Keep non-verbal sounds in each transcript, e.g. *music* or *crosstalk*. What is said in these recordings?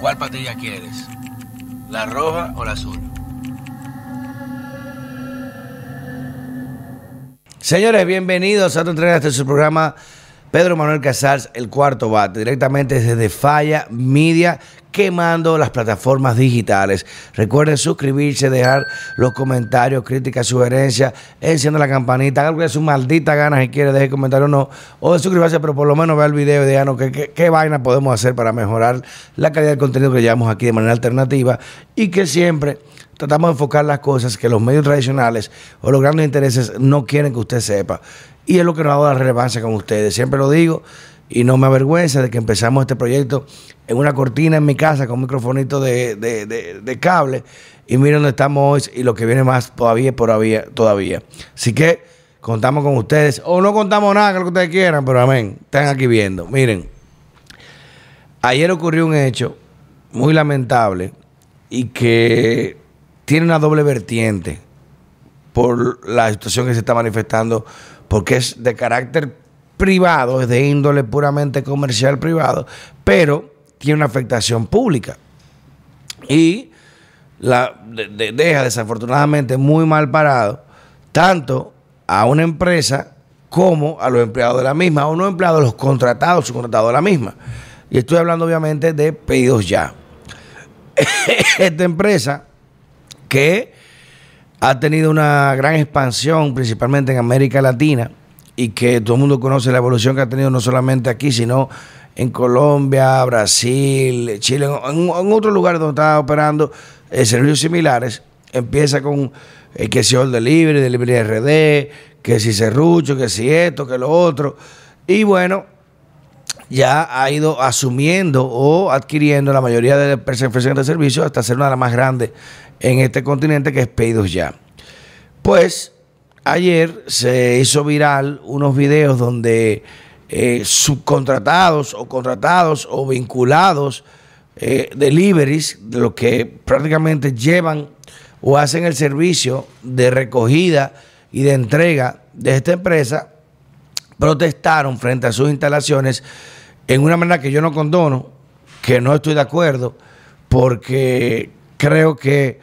¿Cuál patilla quieres? ¿La roja o la azul? Señores, bienvenidos a otra entrega de este su programa Pedro Manuel Casals, el cuarto bate, directamente desde Falla Media, quemando las plataformas digitales. Recuerden suscribirse, dejar los comentarios, críticas, sugerencias, encienda la campanita, algo de su maldita gana si quiere, deje comentario o no, o de suscribirse, pero por lo menos vea el video y díganos qué, qué vaina podemos hacer para mejorar la calidad del contenido que llevamos aquí de manera alternativa y que siempre tratamos de enfocar las cosas que los medios tradicionales o los grandes intereses no quieren que usted sepa. Y es lo que nos ha dado la relevancia con ustedes. Siempre lo digo y no me avergüenza de que empezamos este proyecto en una cortina en mi casa con un microfonito de, de, cable. Y miren dónde estamos hoy y lo que viene más todavía, todavía, todavía. Así que contamos con ustedes. O no contamos nada, que lo que ustedes quieran, pero amén. Están aquí viendo. Miren, ayer ocurrió un hecho muy lamentable y que tiene una doble vertiente por la situación que se está manifestando, porque es de carácter privado, es de índole puramente comercial privado, pero tiene una afectación pública. Y la, deja desafortunadamente muy mal parado tanto a una empresa como a los empleados de la misma, o no empleados, los contratados, subcontratados de la misma. Y estoy hablando obviamente de pedidos ya. *coughs* Esta empresa que ha tenido una gran expansión, principalmente en América Latina, y que todo el mundo conoce la evolución que ha tenido no solamente aquí, sino en Colombia, Brasil, Chile, en, otros lugares donde está operando eh, servicios similares. Empieza con eh, que si el delivery, delivery RD, que si serrucho, que si esto, que lo otro. Y bueno, ya ha ido asumiendo o adquiriendo la mayoría de prestaciones de servicios hasta ser una de las más grandes en este continente que es Pedidos Ya. Pues ayer se hizo viral unos videos donde eh, subcontratados o contratados o vinculados eh, deliveries, de los que prácticamente llevan o hacen el servicio de recogida y de entrega de esta empresa, protestaron frente a sus instalaciones en una manera que yo no condono, que no estoy de acuerdo, porque creo que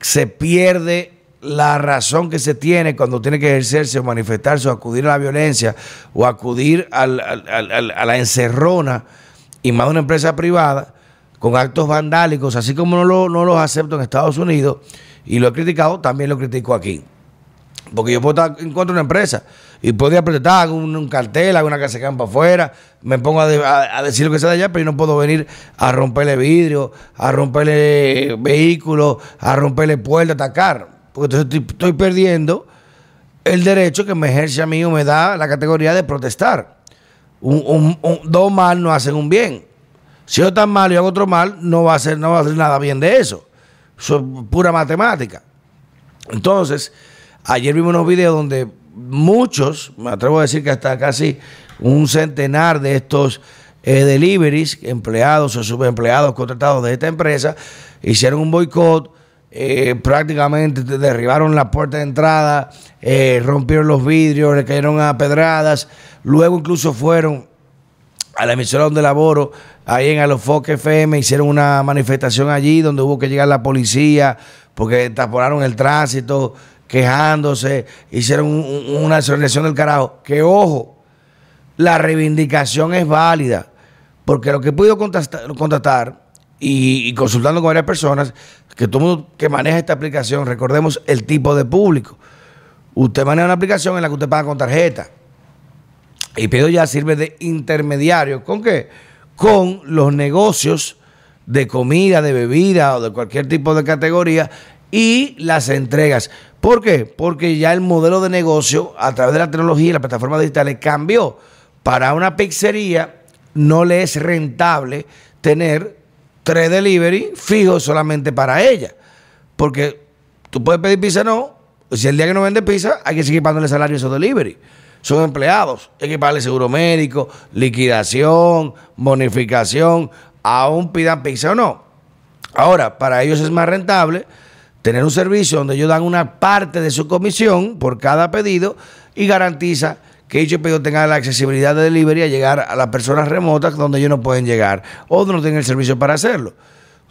se pierde la razón que se tiene cuando tiene que ejercerse o manifestarse o acudir a la violencia o acudir a la encerrona y más de una empresa privada con actos vandálicos, así como no, lo, no los acepto en Estados Unidos y lo he criticado, también lo critico aquí. Porque yo puedo estar en contra de una empresa y podría apretar un, cartel, alguna que se campa afuera, me pongo a, decir lo que sea de allá, pero yo no puedo venir a romperle vidrio, a romperle vehículos, a romperle puertas, atacar. Porque entonces estoy, perdiendo el derecho que me ejerce a mí o me da la categoría de protestar. dos mal no hacen un bien. Si yo tan mal y hago otro mal, no va a ser, no hacer nada bien de eso. Eso es pura matemática. Entonces, Ayer vimos unos videos donde muchos, me atrevo a decir que hasta casi un centenar de estos eh, deliveries, empleados o subempleados contratados de esta empresa, hicieron un boicot, eh, prácticamente derribaron la puerta de entrada, eh, rompieron los vidrios, le cayeron a pedradas, luego incluso fueron a la emisora donde laboro, ahí en Alofoque FM, hicieron una manifestación allí donde hubo que llegar la policía porque taponaron el tránsito, quejándose, hicieron una desorganización del carajo. Que ojo, la reivindicación es válida, porque lo que he podido y, consultando con varias personas, que todo mundo que maneja esta aplicación, recordemos el tipo de público. Usted maneja una aplicación en la que usted paga con tarjeta. Y Pido ya sirve de intermediario. ¿Con qué? Con los negocios de comida, de bebida o de cualquier tipo de categoría y las entregas. ¿Por qué? Porque ya el modelo de negocio a través de la tecnología y las plataformas digitales cambió. Para una pizzería no le es rentable tener tres delivery fijos solamente para ella. Porque tú puedes pedir pizza, no. Si el día que no vende pizza, hay que seguir pagándole salario a esos delivery. Son empleados. Hay que pagarle seguro médico, liquidación, bonificación, aún pidan pizza o no. Ahora, para ellos es más rentable tener un servicio donde ellos dan una parte de su comisión por cada pedido y garantiza que dicho pedido tenga la accesibilidad de delivery a llegar a las personas remotas donde ellos no pueden llegar o no tienen el servicio para hacerlo.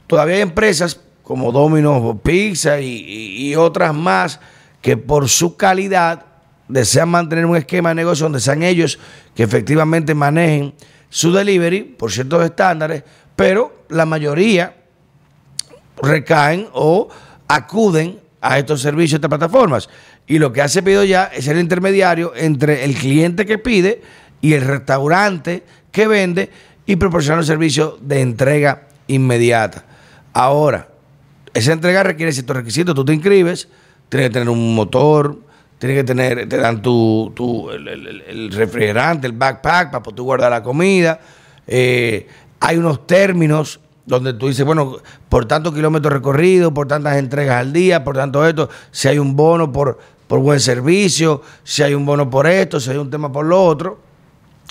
Todavía hay empresas como Domino's Pizza y, otras más que por su calidad desean mantener un esquema de negocio donde sean ellos que efectivamente manejen su delivery por ciertos estándares, pero la mayoría recaen o acuden a estos servicios, a estas plataformas. Y lo que hace pedido ya es el intermediario entre el cliente que pide y el restaurante que vende y proporciona el servicio de entrega inmediata. Ahora, esa entrega requiere ciertos requisitos. Tú te inscribes, tienes que tener un motor, tienes que tener, te dan tu, tu el, refrigerante, el backpack para poder guardar la comida. Eh, hay unos términos donde tú dices, bueno, por tantos kilómetros recorridos, por tantas entregas al día, por tanto esto, si hay un bono por, por buen servicio, si hay un bono por esto, si hay un tema por lo otro.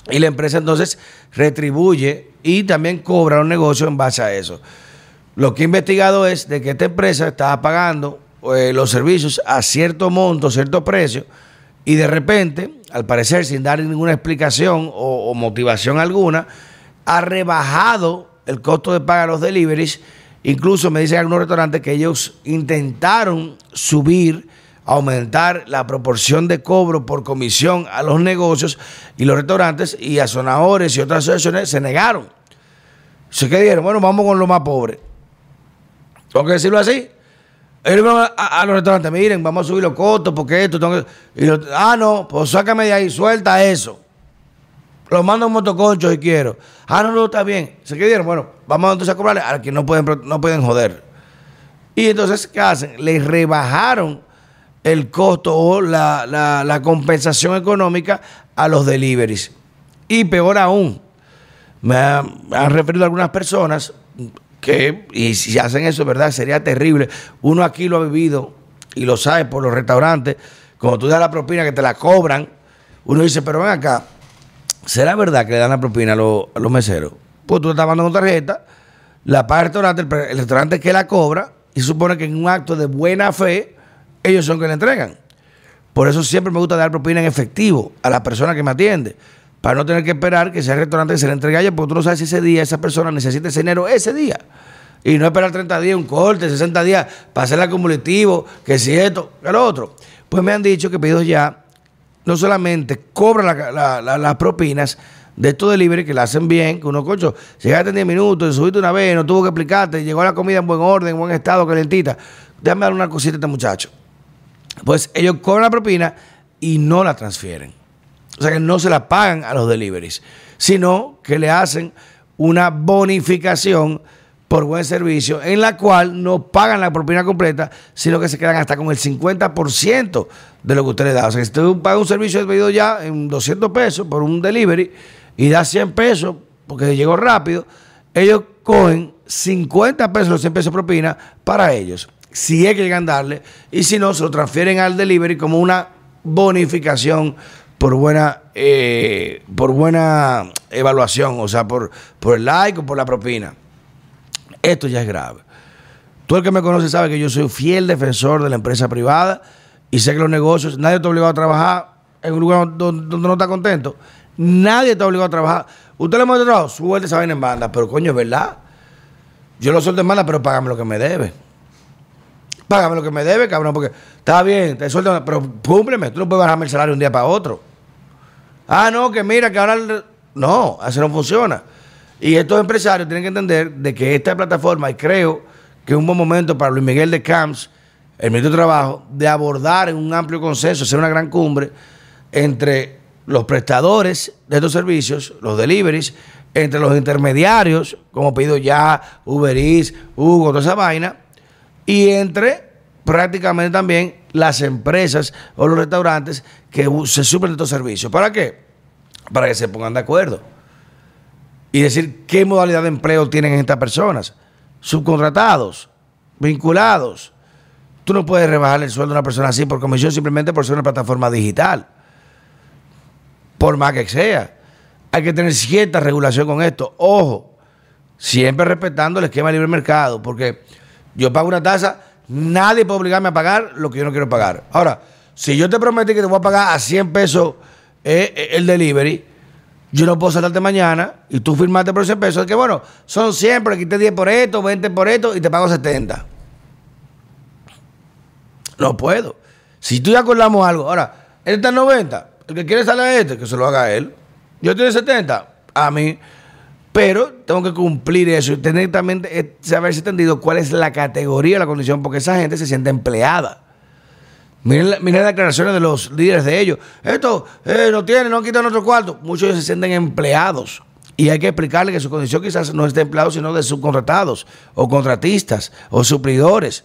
Y la empresa entonces retribuye y también cobra los negocios en base a eso. Lo que he investigado es de que esta empresa estaba pagando eh, los servicios a cierto monto, cierto precio, y de repente, al parecer, sin dar ninguna explicación o, motivación alguna, ha rebajado el costo de pagar los deliveries. Incluso me dicen algunos restaurantes que ellos intentaron subir, aumentar la proporción de cobro por comisión a los negocios y los restaurantes y a zonadores y otras asociaciones se negaron. ¿Se qué dijeron? Bueno, vamos con lo más pobre. Tengo que decirlo así. Ellos a, los restaurantes, miren, vamos a subir los costos porque esto. Tengo ah, no, pues sácame de ahí, suelta eso. Lo mando un motoconcho si quiero. Ah, no, no, está bien. ¿Se quedaron? Bueno, vamos entonces a cobrarle a que no pueden, no pueden joder. Y entonces, ¿qué hacen? Les rebajaron el costo o la, la compensación económica a los deliveries. Y peor aún, me han referido algunas personas que, y si hacen eso, ¿verdad? Sería terrible. Uno aquí lo ha vivido y lo sabe por los restaurantes. Cuando tú das la propina que te la cobran, uno dice, pero ven acá, ¿será verdad que le dan la propina a, los, meseros? Pues tú estás mandando con tarjeta, la paga el restaurante, el, restaurante que la cobra, y supone que en un acto de buena fe, ellos son que le entregan. Por eso siempre me gusta dar propina en efectivo a la persona que me atiende para no tener que esperar que sea el restaurante que se le entregue a ella, porque tú no sabes si ese día esa persona necesita ese dinero ese día. Y no esperar 30 días, un corte, 60 días para hacer el acumulativo, que si esto, que lo otro. Pues me han dicho que pedidos ya no solamente cobran las propinas de estos delivery que la hacen bien, que uno, cocho, llegaste en 10 minutos, subiste una vez, no tuvo que explicarte, llegó la comida en buen orden, en buen estado, calentita. Déjame dar una cosita a este muchacho. Pues ellos cobran la propina y no la transfieren. O sea que no se la pagan a los deliveries, sino que le hacen una bonificación por buen servicio, en la cual no pagan la propina completa, sino que se quedan hasta con el 50% de lo que usted le da. O sea, si usted paga un servicio de pedido ya en 200 pesos por un delivery y da 100 pesos porque llegó rápido, ellos cogen 50 pesos, los 100 pesos propina para ellos, si es que llegan a darle, y si no, se lo transfieren al delivery como una bonificación por buena, eh, por buena evaluación, o sea, por, por el like o por la propina. Esto ya es grave. Tú el que me conoce sabe que yo soy fiel defensor de la empresa privada y sé que los negocios, nadie está obligado a trabajar en un lugar donde, no está contento. Nadie está obligado a trabajar. Usted le hemos trabajo, suelte esa vaina en banda, pero coño, es verdad. Yo lo suelto en banda, pero págame lo que me debe. Págame lo que me debe, cabrón, porque está bien, te suelto, pero cúmpleme. Tú no puedes bajarme el salario un día para otro. Ah, no, que mira, que ahora... No, así no funciona. Y estos empresarios tienen que entender de que esta plataforma, y creo que es un buen momento para Luis Miguel de Camps, el ministro de Trabajo, de abordar en un amplio consenso, hacer una gran cumbre entre los prestadores de estos servicios, los deliveries, entre los intermediarios, como pido ya Uber Eats, Hugo, toda esa vaina, y entre prácticamente también las empresas o los restaurantes que se suplen estos servicios. ¿Para qué? Para que se pongan de acuerdo. Y decir qué modalidad de empleo tienen estas personas. Subcontratados, vinculados. Tú no puedes rebajar el sueldo de una persona así por comisión simplemente por ser una plataforma digital. Por más que sea. Hay que tener cierta regulación con esto. Ojo, siempre respetando el esquema de libre mercado, porque yo pago una tasa Nadie puede obligarme a pagar lo que yo no quiero pagar. Ahora, si yo te prometí que te voy a pagar a 100 pesos es el delivery. Yo no puedo saltarte mañana y tú firmaste por ese peso. Es que bueno, son siempre, quité 10 por esto, 20 por esto y te pago 70. No puedo. Si tú ya acordamos algo, ahora, él está en 90, el que quiere salir a este, que se lo haga él. Yo estoy en 70, a mí. Pero tengo que cumplir eso y tener también eh, saberse entendido cuál es la categoría, la condición, porque esa gente se siente empleada. Miren, las declaraciones de los líderes de ellos. Esto eh, no tiene, no quitan otro cuarto. Muchos de ellos se sienten empleados. Y hay que explicarle que su condición quizás no es de empleados, sino de subcontratados, o contratistas, o suplidores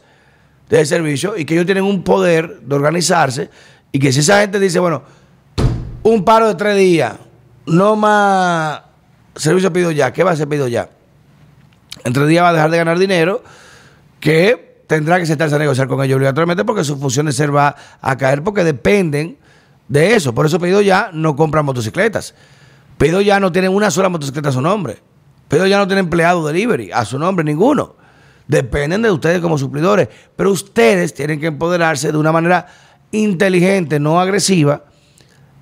de servicio, y que ellos tienen un poder de organizarse. Y que si esa gente dice, bueno, un paro de tres días, no más servicio pedido ya, ¿qué va a ser pedido ya? En tres días va a dejar de ganar dinero, que tendrá que sentarse a negociar con ellos obligatoriamente porque su función de ser va a caer porque dependen de eso. Por eso Pedido Ya no compra motocicletas. Pedido Ya no tiene una sola motocicleta a su nombre. Pedido Ya no tiene empleado delivery a su nombre, ninguno. Dependen de ustedes como suplidores. Pero ustedes tienen que empoderarse de una manera inteligente, no agresiva,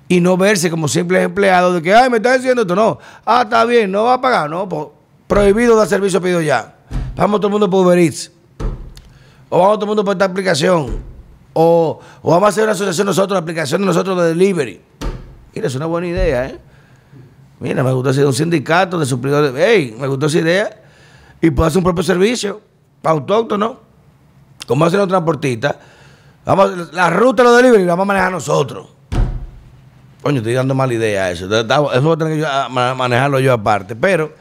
y no verse como simples empleados de que, ay, me estás diciendo esto. No, ah, está bien, no va a pagar. No, pues, prohibido dar servicio Pedido Ya. Vamos todo el mundo por Uber Eats o vamos todo el mundo por esta aplicación, o, vamos a hacer una asociación nosotros, la aplicación de nosotros de delivery. Mira, es una buena idea, ¿eh? Mira, me gustó hacer un sindicato de suplidores. ¡Ey! Me gustó esa idea. Y puedo hacer un propio servicio autóctono. Como hacen los transportistas. Vamos, la ruta de los delivery la vamos a manejar nosotros. Coño, estoy dando mala idea a eso. Eso voy a tener que manejarlo yo aparte. Pero,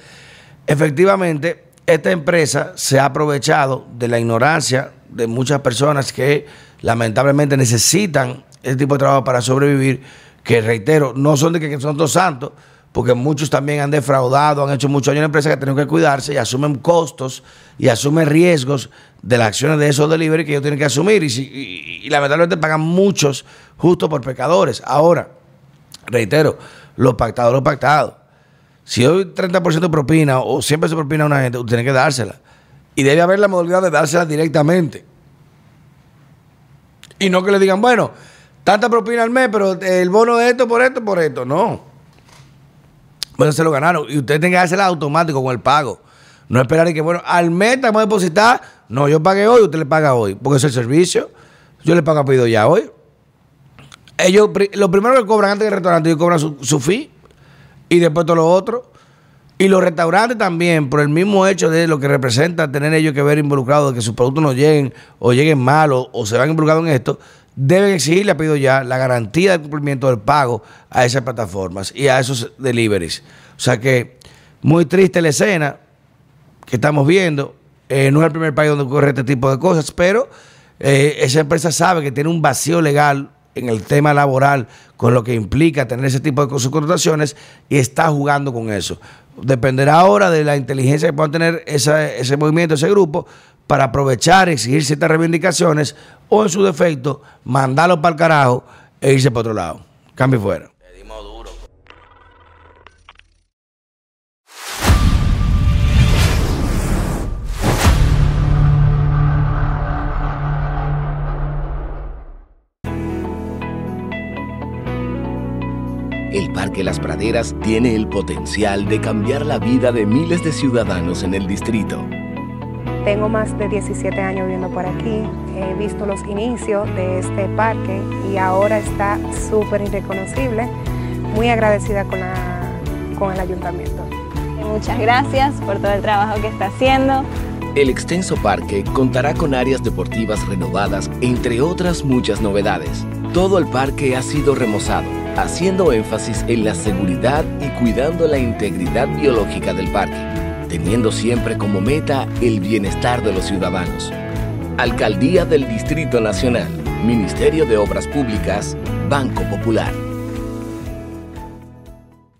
efectivamente, esta empresa se ha aprovechado de la ignorancia de muchas personas que lamentablemente necesitan este tipo de trabajo para sobrevivir, que reitero, no son de que son dos santos, porque muchos también han defraudado, han hecho muchos años en empresas que tienen que cuidarse y asumen costos y asumen riesgos de las acciones de esos delivery que ellos tienen que asumir y, y lamentablemente pagan muchos justo por pecadores. Ahora, reitero, lo pactado, lo pactado. Si hoy 30% propina o siempre se propina a una gente, usted tiene que dársela. Y debe haber la modalidad de dársela directamente. Y no que le digan, bueno, tanta propina al mes, pero el bono de esto por esto, por esto. No. Bueno, se lo ganaron. Y usted tiene que dársela automático con el pago. No esperar que, bueno, al mes estamos a depositar. No, yo pagué hoy, usted le paga hoy. Porque es el servicio. Yo le pago a pedido ya hoy. Ellos, lo primero que cobran antes del restaurante, ellos cobran su, su fee y después todo lo otro. Y los restaurantes también, por el mismo hecho de lo que representa tener ellos que ver involucrados, de que sus productos no lleguen o lleguen mal o, se van involucrados en esto, deben exigirle a pedido ya la garantía de cumplimiento del pago a esas plataformas y a esos deliveries. O sea que muy triste la escena que estamos viendo. Eh, no es el primer país donde ocurre este tipo de cosas, pero eh, esa empresa sabe que tiene un vacío legal en el tema laboral con lo que implica tener ese tipo de subcontrataciones y está jugando con eso. Dependerá ahora de la inteligencia que pueda tener ese movimiento, ese grupo, para aprovechar, exigir ciertas reivindicaciones o en su defecto mandarlo para el carajo e irse para otro lado. Cambio fuera. El Parque Las Praderas tiene el potencial de cambiar la vida de miles de ciudadanos en el distrito. Tengo más de 17 años viviendo por aquí, he visto los inicios de este parque y ahora está súper irreconocible. Muy agradecida con, con el ayuntamiento. Muchas gracias por todo el trabajo que está haciendo. El extenso parque contará con áreas deportivas renovadas, entre otras muchas novedades. Todo el parque ha sido remozado haciendo énfasis en la seguridad y cuidando la integridad biológica del parque, teniendo siempre como meta el bienestar de los ciudadanos. Alcaldía del Distrito Nacional, Ministerio de Obras Públicas, Banco Popular.